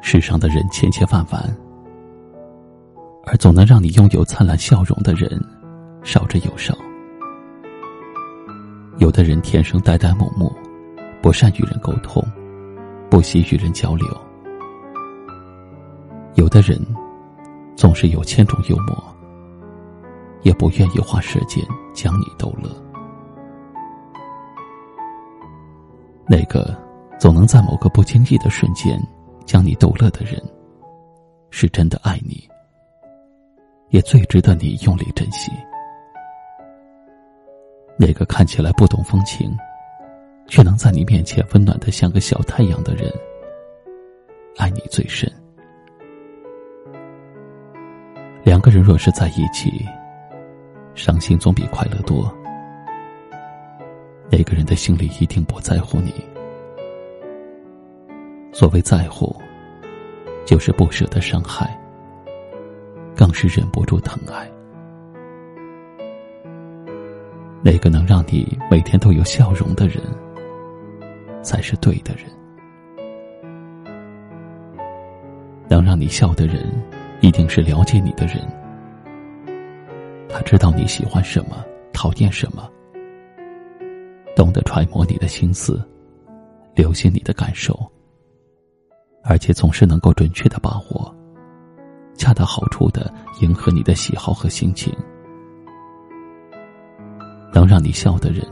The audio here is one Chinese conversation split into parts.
世上的人千千万万，而总能让你拥有灿烂笑容的人少之又少。有的人天生呆呆木木，不善与人沟通，不喜与人交流；有的人总是有千种幽默，也不愿意花时间将你逗乐。那个总能在某个不经意的瞬间。将你逗乐的人，是真的爱你，也最值得你用力珍惜。那个看起来不懂风情，却能在你面前温暖的像个小太阳的人，爱你最深。两个人若是在一起，伤心总比快乐多。那个人的心里一定不在乎你。所谓在乎，就是不舍得伤害，更是忍不住疼爱。那个能让你每天都有笑容的人，才是对的人。能让你笑的人，一定是了解你的人。他知道你喜欢什么，讨厌什么，懂得揣摩你的心思，留心你的感受。而且总是能够准确的把握，恰到好处的迎合你的喜好和心情。能让你笑的人，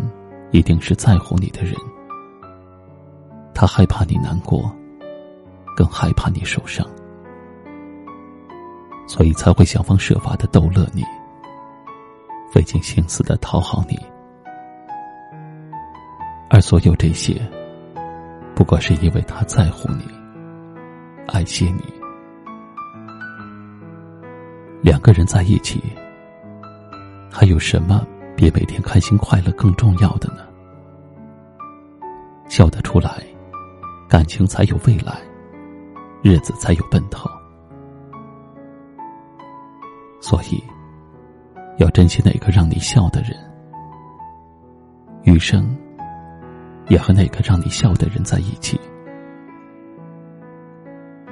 一定是在乎你的人。他害怕你难过，更害怕你受伤，所以才会想方设法的逗乐你，费尽心思的讨好你。而所有这些，不过是因为他在乎你。爱惜你，两个人在一起，还有什么比每天开心快乐更重要的呢？笑得出来，感情才有未来，日子才有奔头。所以，要珍惜那个让你笑的人，余生也和那个让你笑的人在一起。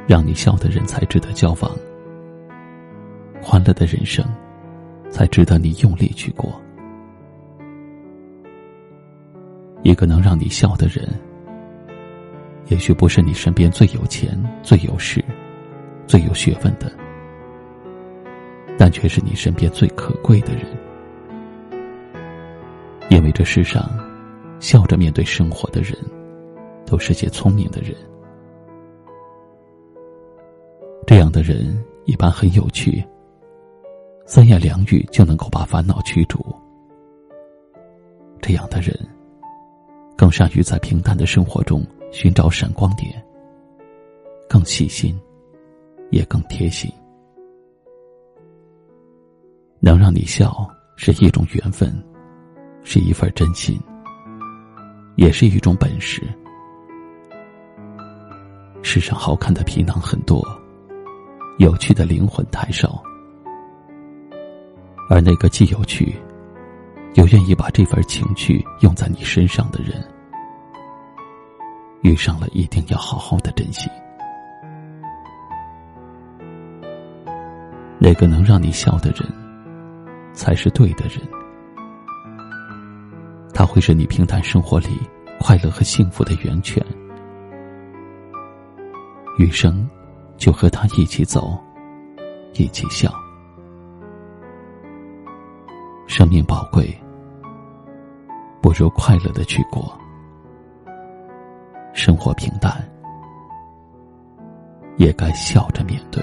让你笑的人才值得交往，欢乐的人生才值得你用力去过。一个能让你笑的人，也许不是你身边最有钱、最有势、最有学问的，但却是你身边最可贵的人。因为这世上，笑着面对生活的人，都是些聪明的人。这样的人一般很有趣，三言两语就能够把烦恼驱逐。这样的人更善于在平淡的生活中寻找闪光点，更细心，也更贴心。能让你笑是一种缘分，是一份真心，也是一种本事。世上好看的皮囊很多。有趣的灵魂太少，而那个既有趣，又愿意把这份情趣用在你身上的人，遇上了一定要好好的珍惜。那个能让你笑的人，才是对的人。他会是你平淡生活里快乐和幸福的源泉。余生。就和他一起走，一起笑。生命宝贵，不如快乐的去过。生活平淡，也该笑着面对。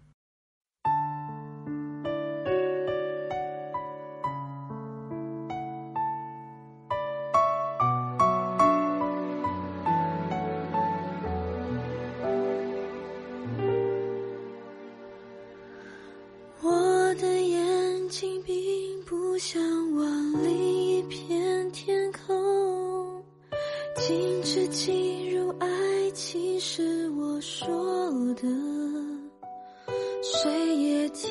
的，谁也听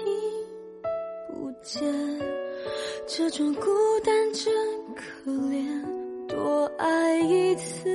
不见。这种孤单真可怜，多爱一次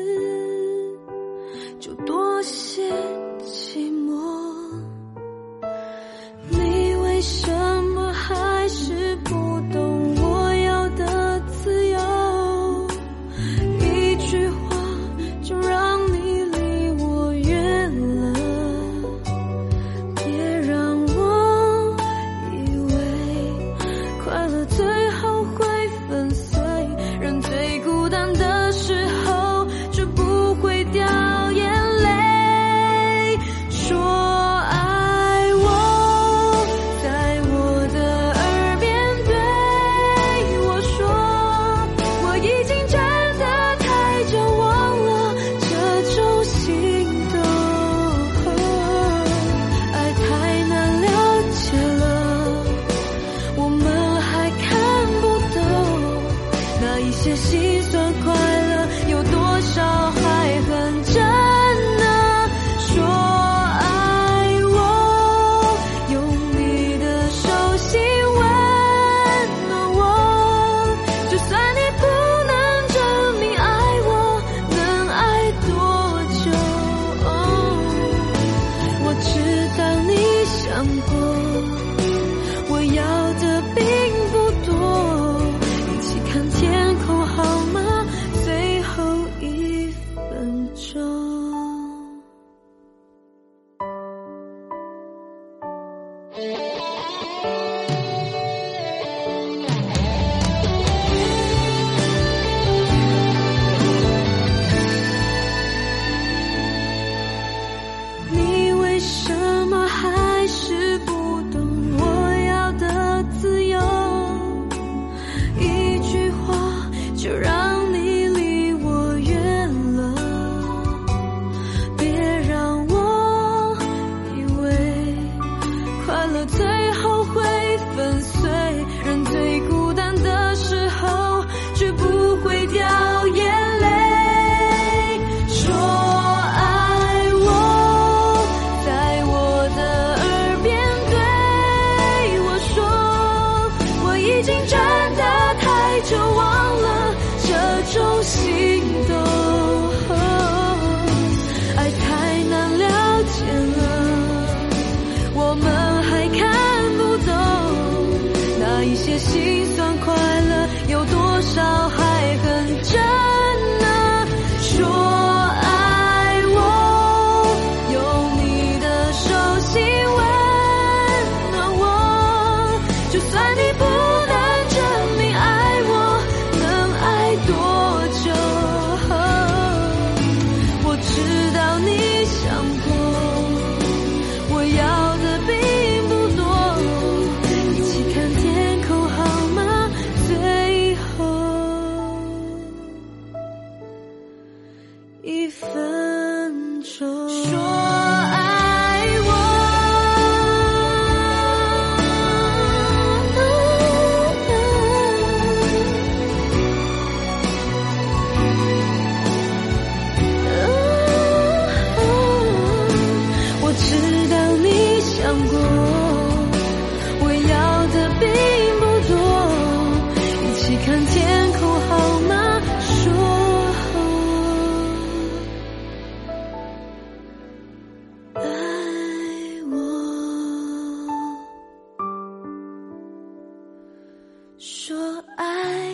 一分说爱